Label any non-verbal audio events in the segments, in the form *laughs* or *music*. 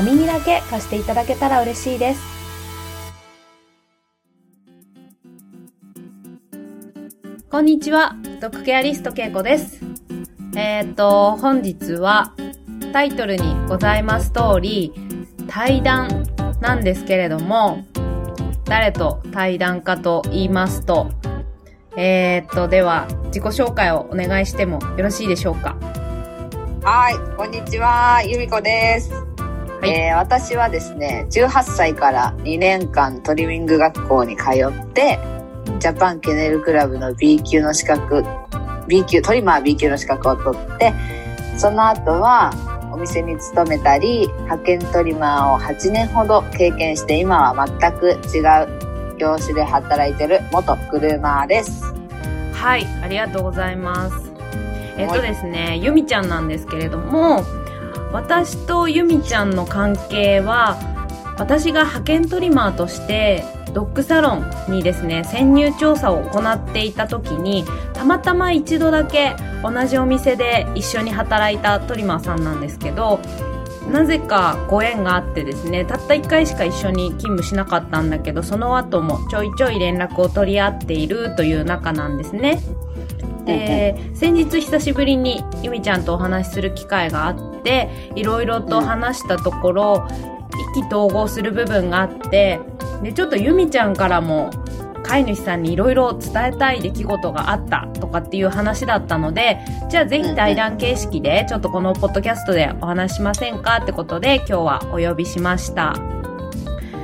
お耳だけ貸していただけたら嬉しいです。こんにちは、ドッグケアリストけいこです。えっ、ー、と、本日はタイトルにございます通り、対談なんですけれども、誰と対談かと言いますと、えー、っと、では、自己紹介をお願いしてもよろしいでしょうか？はい、こんにちは、ゆみこです。はい、えー、私はですね、18歳から2年間トリミング学校に通って、ジャパンケネルクラブの B 級の資格、B 級、トリマー B 級の資格を取って、その後はお店に勤めたり、派遣トリマーを8年ほど経験して、今は全く違う業種で働いてる元グルーマーです。はい、ありがとうございます。えっとですね、ゆみちゃんなんですけれども、私とゆみちゃんの関係は、私が派遣トリマーとしてドッグサロンにですね、潜入調査を行っていた時に、たまたま一度だけ同じお店で一緒に働いたトリマーさんなんですけど、なぜかご縁があってですね、たった1回しか一緒に勤務しなかったんだけど、その後もちょいちょい連絡を取り合っているという仲なんですね。で、先日久しぶりにゆみちゃんとお話しする機会があって、いろいろと話したところ、意気投合する部分があって、で、ちょっとゆみちゃんからも飼い主さんにいろいろ伝えたい出来事があったとかっていう話だったので、じゃあぜひ対談形式でちょっとこのポッドキャストでお話しませんかってことで今日はお呼びしました。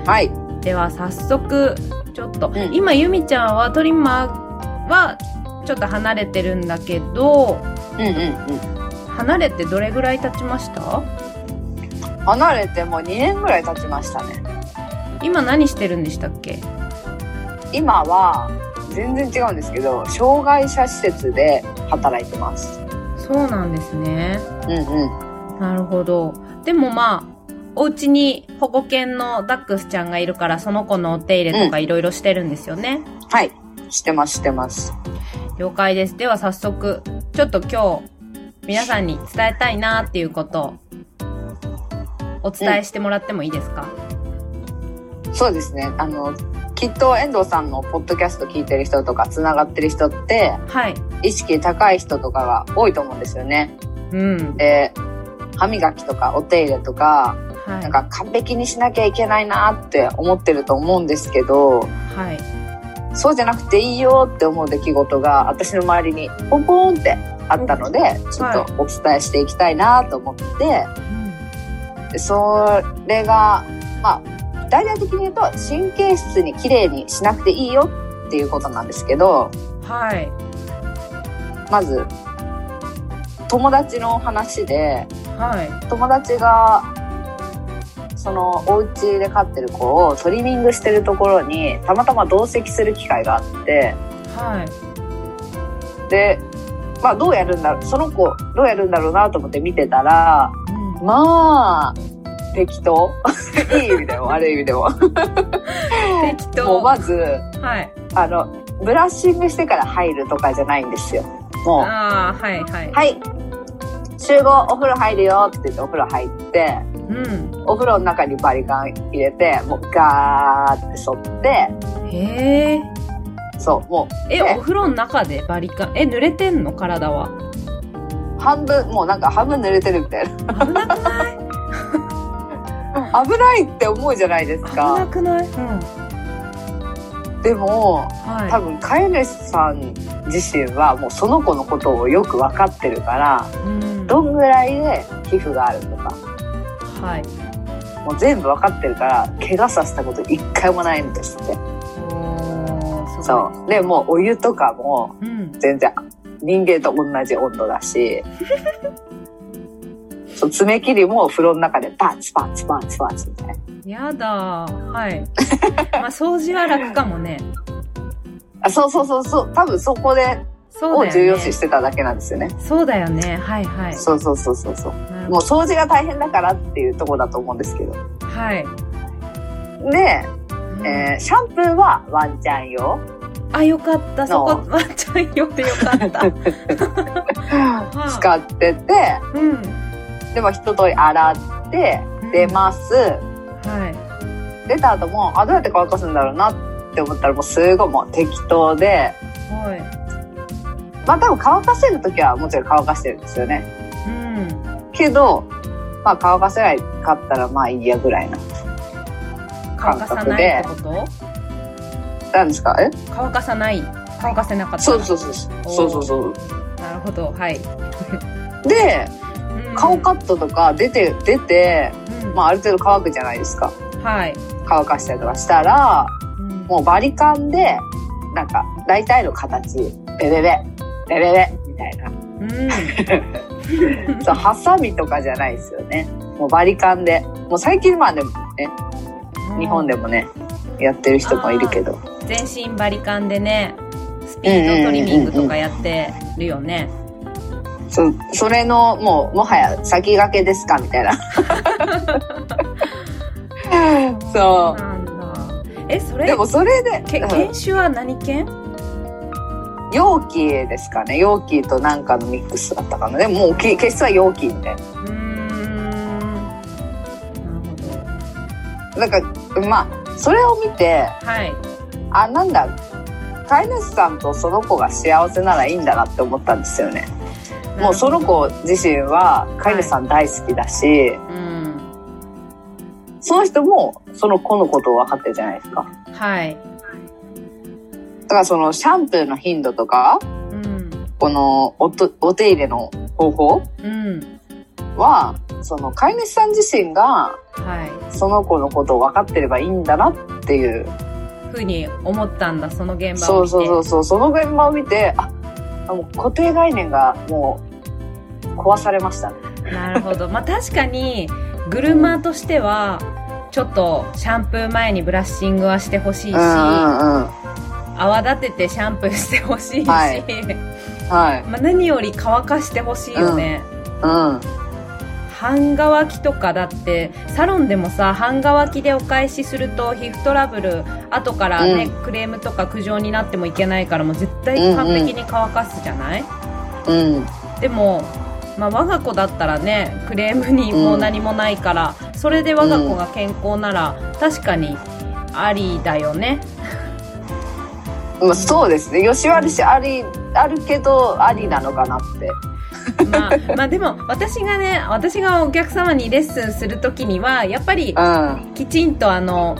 はい。では早速、ちょっと、うん、今ゆみちゃんはトリマーはちょっと離れてるんだけど、うんうんうん。離れてどれぐらい経ちました？離れてもう2年ぐらい経ちましたね。今何してるんでしたっけ？今は全然違うんですけど障害者施設で働いてます。そうなんですね。うんうん。なるほど。でもまあお家に保護犬のダックスちゃんがいるからその子のお手入れとかいろいろしてるんですよね、うん、はい。してますしてます。了解です。では早速ちょっと今日皆さんに伝えたいなっていうことをお伝えしてもらってもいいですか、うん、そうですね。あのきっと遠藤さんのポッドキャスト聞いてる人とかつながってる人って、はい、意識高い人とかが多いと思うんですよね。うん、で歯磨きとかお手入れとか、はい、なんか完璧にしなきゃいけないなって思ってると思うんですけど、はい、そうじゃなくていいよって思う出来事が私の周りにポンポンってあったので、ちょっとお伝えしていきたいなと思って、はい、それがまあ大々的に言うと神経質に綺麗にしなくていいよっていうことなんですけど、はい。まず、友達の話で、はい。友達が、そのお家で飼ってる子をトリミングしてるところにたまたま同席する機会があって、はい。で、まあどうやるんだろう、その子どうやるんだろうなと思って見てたら、うん、まあ、適当。*laughs* いい意味でも悪い意味でも。適当。もうまず、はい、あのブラッシングしてから入るとかじゃないんですよ。もう。ああはいはい。はい。集合お風呂入るよって言ってお風呂入って、うん、お風呂の中にバリカン入れてもうガーって剃ってへえそうもう。えお風呂の中でバリカン？え濡れてんの？体は。半分もうなんか半分濡れてるみたいな。危なくない。危ないって思うじゃないですか。危なくない、うん、でも、はい、多分飼い主さん自身はもうその子のことをよく分かってるから、うん、どんぐらいで皮膚があるとか、はい、もう全部分かってるから怪我させたこと一回もないんですって。そうでもうお湯とかも全然人間と同じ温度だし *laughs* そう爪切りも風呂の中でパンツパンツパンツパンツみたいな。やだ。はい。*laughs* まあ、掃除は楽かもね。あそうそうそうそう。多分そこで。を重要視してただけなんですよね。そうだよね。はいはい。そうそうそうそうそう。もう掃除が大変だからっていうところだと思うんですけど。どはい。で、うんえーシャンプーはワンちゃん用。あ、よかった。そこ、のワンちゃん用でよかった。は *laughs* 使ってて、うん。でも一通り洗って、出ます。はい。出た後も、あ、どうやって乾かすんだろうなって思ったらもうすごいもう適当で、はい。まあ多分乾かせるときはもちろん乾かしてるんですよね。うん。けど、まあ乾かせないかったらまあいいやぐらいな。乾かさないってこと？なんですか？え？乾かさない。乾かせなかったら。そうそうそう。そうそうそう。なるほど。はい。*laughs* で、うん顔カットとか出て、出て、うんまあある程度乾くじゃないですか。はい。乾かしたりとかしたら、うんもうバリカンで、なんか大体の形、ベベベ、ベベベ、みたいな。うん。*laughs* そう、ハサミとかじゃないですよね。もうバリカンで。もう最近まあでもね、日本でもね、やってる人もいるけど。全身バリカンでね、スピードトリミングとかやってるよね。そ、それの、もう、もはや先駆けですかみたいな。*laughs* そなんだ。え、そう。れで、もそれで、犬種は何犬容器ですかね。容器となんかのミックスだったかな。でももうけ、決質は容器みたいな。うーん。なるなんか、まあ、それを見て。はい。あ、なんだ、飼い主さんとその子が幸せならいいんだなって思ったんですよね。もうその子自身は飼い主さん大好きだし、うん。その人もその子のことを分かってるじゃないですか。はい。だからそのシャンプーの頻度とか、うん。このおとお手入れの方法うん。は、その飼い主さん自身がはい。その子のことを分かってればいいんだなっていう。ふうに思ったんだ、その現場を見て。そうそうそうその現場を見て、あ、あもう固定概念がもう壊されましたね。なるほど。まあ確かに、グルマーとしては、ちょっとシャンプー前にブラッシングはしてほしいし、うんうんうん。泡立ててシャンプーしてほしいし、はいはい。まあ何より乾かしてほしいよね。うん。半乾きとかだって、サロンでもさ、半乾きでお返しすると皮膚トラブル、後からね、うクレームとか苦情になってもいけないからもう絶対完璧に乾かすじゃない、うん。でも、まあ、我が子だったらねクレームにもう何もないから、それで我が子が健康なら、確かにありだよねまあ、そうですね。よし悪しあり、あるけど、ありなのかなって。*laughs* まあ、まあでも私がね私がお客様にレッスンするときにはやっぱりうん。きちんとあの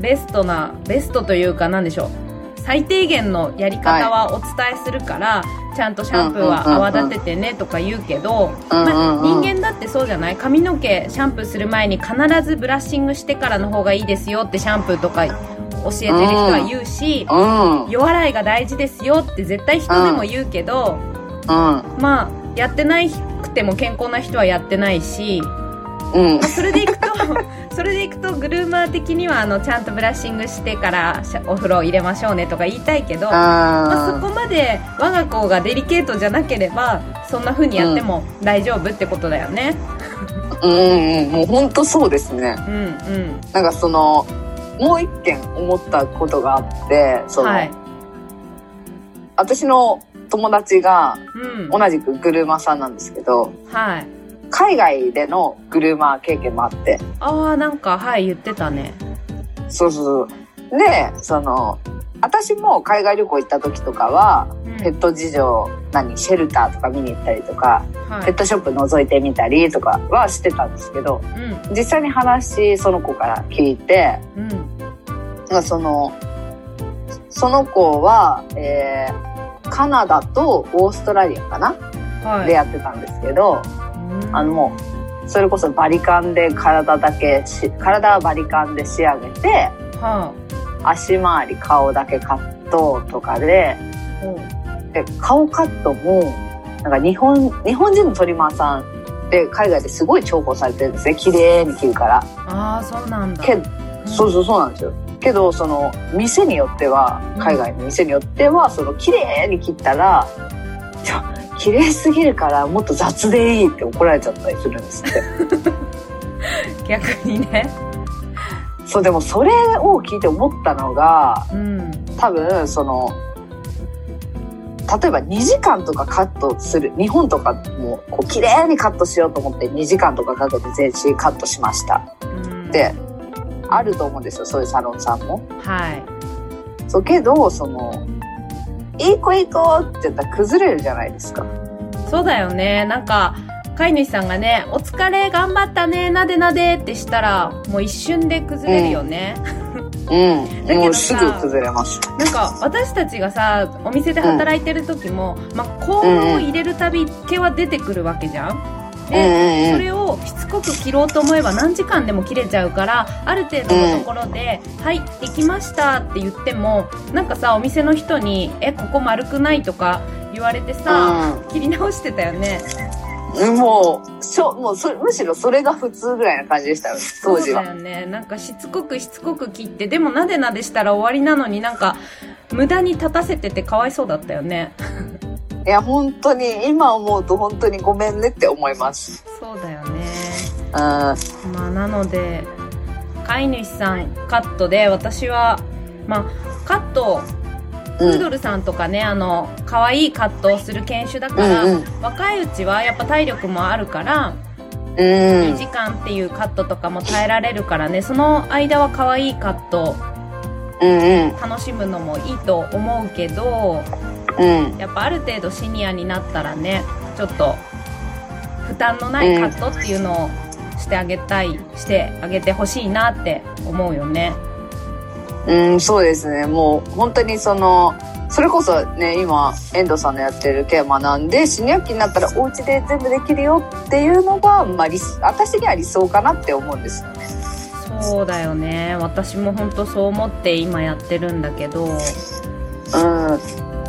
ベストなベストというかなんでしょう最低限のやり方はお伝えするから、ちゃんとシャンプーは泡立ててねとか言うけど、まあ、人間だってそうじゃない？髪の毛シャンプーする前に必ずブラッシングしてからの方がいいですよってシャンプーとか教えてる人は言うし、うん。うん。夜洗いが大事ですよって絶対人でも言うけど、まあやってないくても健康な人はやってないし、うんまあ。それでいくと *laughs* それでいくとグルーマー的にはあのちゃんとブラッシングしてからお風呂入れましょうねとか言いたいけど、まあ、そあこまで我が子がデリケートじゃなければそんな風にやっても大丈夫ってことだよねーうんうん。もう本当そうですね。うんうんなんかその、もう一件思ったことがあって、その、はい私の友達がうん。同じくグルーマーさんなんですけど、はい。海外でのグルーマー経験もあって、ああなんかはい言ってたね。そうそうそう。で、その、私も海外旅行行った時とかは、うん。ペット事情、何、シェルターとか見に行ったりとか、はい。ペットショップ覗いてみたりとかはしてたんですけど、うん。実際に話、その子から聞いて、うん。その、その子は、えーカナダとオーストラリアかな、はい。でやってたんですけど、うん。あのもう、それこそバリカンで体だけし、体はバリカンで仕上げて、は足回り顔だけカットとかで、うで、顔カットも、なんか日本、日本人のトリマーさんで海外ですごい重宝されてるんですね。綺麗に切るから。ああそうなんだ。けそうそうそうなんですよけどその店によっては海外の店によってはその綺麗に切ったら「ちょ綺麗すぎるからもっと雑でいい」って怒られちゃったりするんですって。*laughs* 逆にね。そうでもそれを聞いて思ったのがうん。多分その例えば2時間とかカットする日本とかもこう綺麗にカットしようと思って2時間とかかけて全身カットしました。うん。ってあると思うんですよそういうサロンさんも。はい。そうけどその「いい子いい子」って言ったら崩れるじゃないですか。そうだよね。なんか飼い主さんがね「お疲れ頑張ったねなでなで」ってしたらもう一瞬で崩れるよね、うん、*laughs* だけどさもうすぐ崩れます。なんか私たちがさお店で働いてる時も、まあ、コーンを入れるたび毛は出てくるわけじゃん、うんで、うんうんそれをしつこく切ろうと思えば何時間でも切れちゃうからある程度のところで「はいできました」って言ってもなんかさお店の人に「えここ丸くない?」とか言われてさ、切り直してたよね。うん、もうしょもうそむしろそれが普通ぐらいな感じでしたよ当時は。そうだ。よね。なんかしつこくしつこく切ってでもなでなでしたら終わりなのになんか無駄に立たせててかわいそうだったよねいや本当に今思うと本当にごめんねって思います。そうだよね。うん。まあなので飼い主さんカットで私はまあカットプードルさんとかね、あの可愛いカットをする犬種だから、うんうん。若いうちはやっぱ体力もあるから、うん。2時間っていうカットとかも耐えられるからねその間は可愛いカットうんうん。楽しむのもいいと思うけどうんやっぱある程度シニアになったらねちょっと負担のないカットっていうのをしてあげたい、してあげてほしいなって思うよねうん、そうですね。もう本当にその、それこそね、今、遠藤さんのやってるケア学んで、シニア期になったらお家で全部できるよっていうのが、まあ私には理想かなって思うんですよね。そうだよね私も本当そう思って今やってるんだけどうん。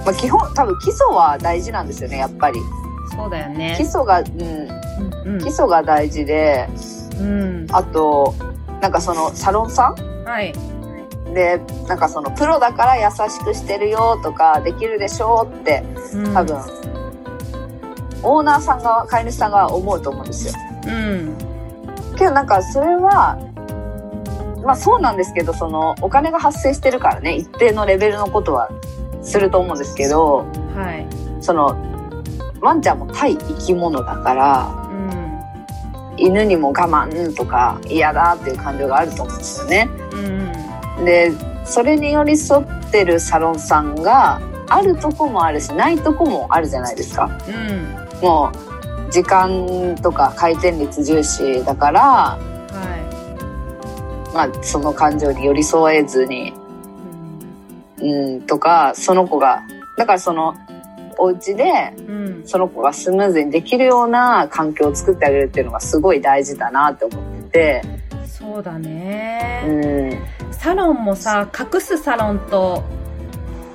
まあ基本、多分基礎は大事なんですよね、やっぱり。そうだよね。基礎が、うん、うん基礎が大事で、うん。あと、なんかそのサロンさん？はい。で、なんかそのプロだから優しくしてるよとか、できるでしょうって、うん。多分、オーナーさんが、飼い主さんが思うと思うんですよ。うん。けどなんかそれは、まあそうなんですけど、そのお金が発生してるからね、一定のレベルのことはすると思うんですけど、はい。その、ワンちゃんも対生き物だから、うん犬にも我慢とか嫌だっていう感情があると思うんですよね。うん。で、それに寄り添ってるサロンさんが、あるとこもあるし、ないとこもあるじゃないですか。うん。もう、時間とか回転率重視だから、はまあ、その感情に寄り添えずに、いうんうん、とか、その子が、だからその、お家で、うん。その子がスムーズにできるような環境を作ってあげるっていうのがすごい大事だなって思ってて、そうだうね、ん、サロンもさ隠すサロンと、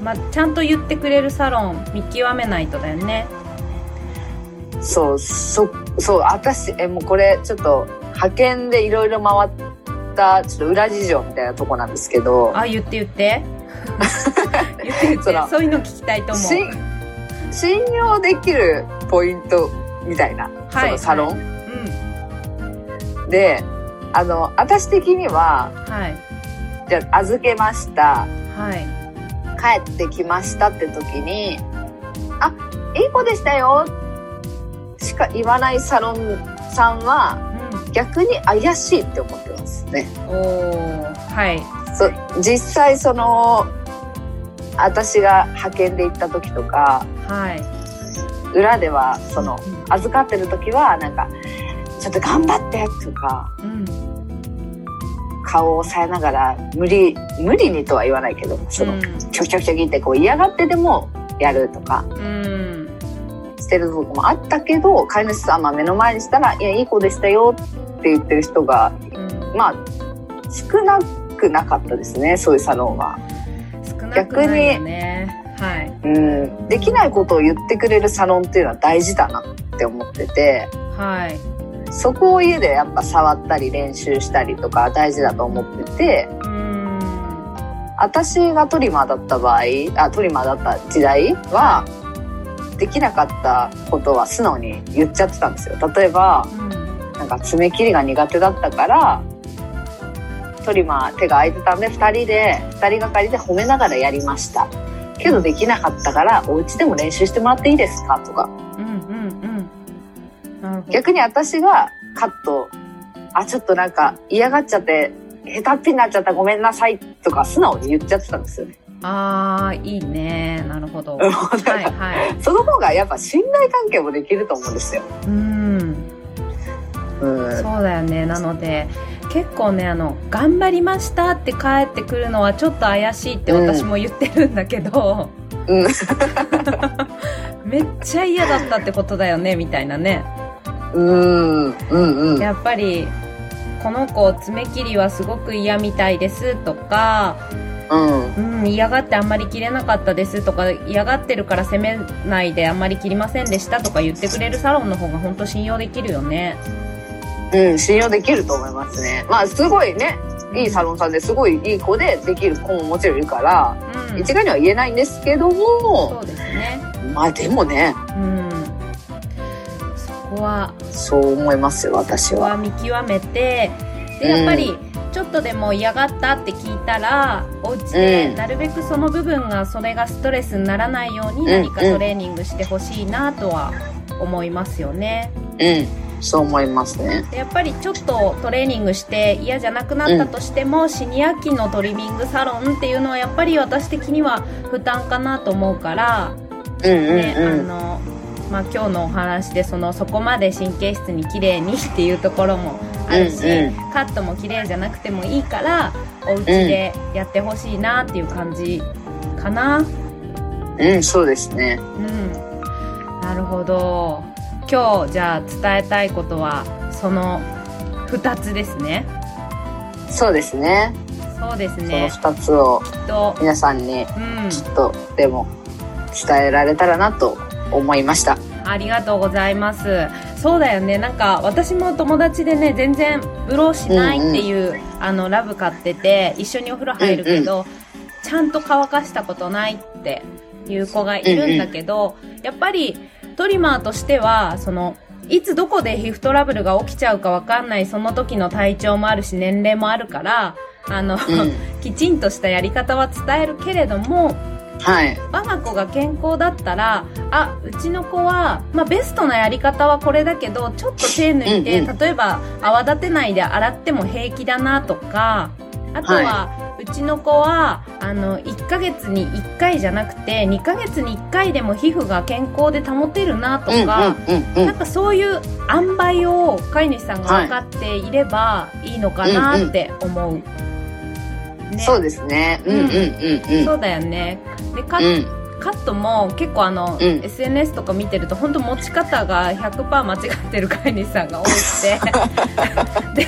まあ、ちゃんと言ってくれるサロン見極めないとだよね。そう、そ、そう、私、え、もうこれ、ちょっと、派遣でいろいろ回った、ちょっと裏事情みたいなとこなんですけど、あ言って言って *laughs* 言っそういうの聞きたいと思う。し信用できるポイントみたいな、そはいのサロン、うん。で、あの、私的には、はい。じゃあ預けました。はい。帰ってきましたって時に、あ、いい子でしたよ。しか言わないサロンさんは逆に怪しいって思ってますね。うんおーはいそう実際その、私が派遣で行った時とか、はい。裏ではその、うん。預かってる時はなんか、ちょっと頑張ってとか、うん。顔を押さえながら、無理、無理にとは言わないけど、その、ちょきちょきちょきってこう嫌がってでもやるとか、うん。してるとこもあったけど、飼い主さんは目の前にしたら、いや、いい子でしたよって言ってる人が、うん。まあ、少なくなかったですね、そういうサロンは。少なくないよねはいうん。できないことを言ってくれるサロンっていうのは大事だなって思ってて、はいそこを家でやっぱ触ったり練習したりとか大事だと思ってて、うん。私がトリマーだった場合、あ、トリマーだった時代は、できなかったことは素直に言っちゃってたんですよ。例えば、うん。なんか爪切りが苦手だったから、トリマー手が空いてたんで、二人で、二人がかりで褒めながらやりました。けどできなかったから、お家でも練習してもらっていいですか？とか。うんうんうん。逆に私がカット、あ、ちょっとなんか嫌がっちゃって、下手っぴになっちゃったごめんなさいとか素直に言っちゃってたんですよね。ああ、いいね。なるほど。うんはいはい。*laughs* その方がやっぱ信頼関係もできると思うんですよ。うん。うん。そうだよね。なので、結構ね、あの、頑張りましたって帰ってくるのはちょっと怪しいって私も言ってるんだけど、うん。*laughs* めっちゃ嫌だったってことだよね、みたいなね。うん。うん。うん。やっぱり、この子爪切りはすごく嫌みたいですとか、うん。うん、嫌がってあんまり切れなかったですとか、嫌がってるから責めないであんまり切りませんでしたとか言ってくれるサロンの方が本当信用できるよね。うん、信用できると思いますね。まあ、すごいね、いいサロンさんですごいいい子でできる子ももちろんいるから、うん。一概には言えないんですけども、そうですね。まあでもね、うん。そこは、そう思いますよ、私は。そこは見極めて、で、やっぱり、ちょっとでも嫌がったって聞いたら、お家でうんなるべくその部分がそれがストレスにならないように何かトレーニングしてほしいなとは思いますよね。うん、そう思いますね。でやっぱりちょっとトレーニングして嫌じゃなくなったとしても、シニア期のトリミングサロンっていうのはやっぱり私的には負担かなと思うから、うんうんね、あうん。の、まあ、今日のお話でそのそこまで神経質に綺麗にっていうところもあるし、うんうカットも綺麗じゃなくてもいいからお家でやってほしいなっていう感じかなうん、そうですね。うんなるほど今日じゃあ伝えたいことはその2つですねそうですね。そうですそのね二つをきっと皆さんにうんちょっとでも伝えられたらなと思いました。ありがとうございます。そうだよね。なんか、私も友達でね、全然、ブローしないっていう、あの、ラブ買ってて、一緒にお風呂入るけど、ちゃんと乾かしたことないっていう子がいるんだけど、やっぱり、トリマーとしては、その、いつどこで皮膚トラブルが起きちゃうかわかんない、その時の体調もあるし、年齢もあるから、あの、うん。きちんとしたやり方は伝えるけれども、はい。我が子が健康だったら、あ、うちの子は、まあ、ベストなやり方はこれだけど、ちょっと手抜いて、うんう例えば泡立てないで洗っても平気だなとか、あとは、はうちの子は、あの、1ヶ月に1回じゃなくて、2ヶ月に1回でも皮膚が健康で保てるなとうんうんか、うんうん。なんかそういう塩梅を飼い主さんが分かっていればいいのかなって思う。ねそうですね。うんうんうんうん。そうだよね。で。カットも結構あの、うん SNS とか見てると本当持ち方が100%間違ってる飼い主さんが多くて *laughs* で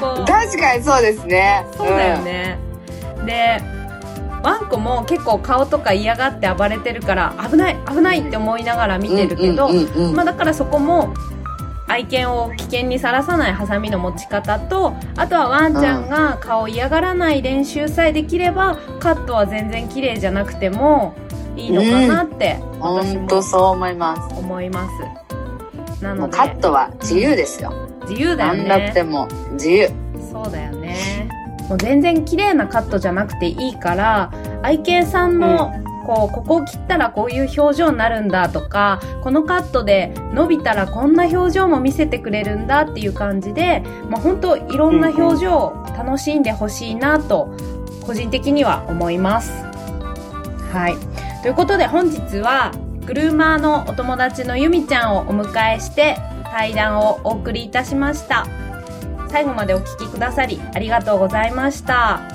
こう確かにそうですね。そうだよね、でワンコも結構顔とか嫌がって暴れてるから危ない危ないって思いながら見うん。てるけど、うんうんうんうんまあだからそこも愛犬を危険にさらさないハサミの持ち方とあとはワンちゃんが顔嫌がらない練習さえできればカットは全然綺麗じゃなくてもいいのかなって私本当もそう思います。思いますなのでカットは自由ですよ。自由だよなんだっねても自由。そうだよねもう全然綺麗なカットじゃなくていいから愛犬さんの、こうここを切ったらこういう表情になるんだとかこのカットで伸びたらこんな表情も見せてくれるんだっていう感じで、まあ、本当いろんな表情を楽しんでほしいなと個人的には思います。はい。ということで本日はグルーマーのお友達のゆみちゃんをお迎えして対談をお送りいたしました。最後までお聞きくださりありがとうございました。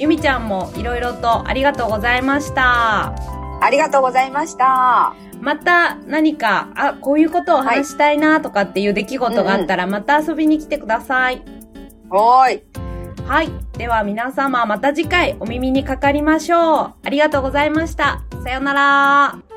ゆみちゃんもいろいろとありがとうございました。ありがとうございました。また何か、あ、こういうことを話したいなとかっていう出来事があったらまた遊びに来てください。はーい。はい。では皆様また次回お耳にかかりましょう。ありがとうございました。さようなら。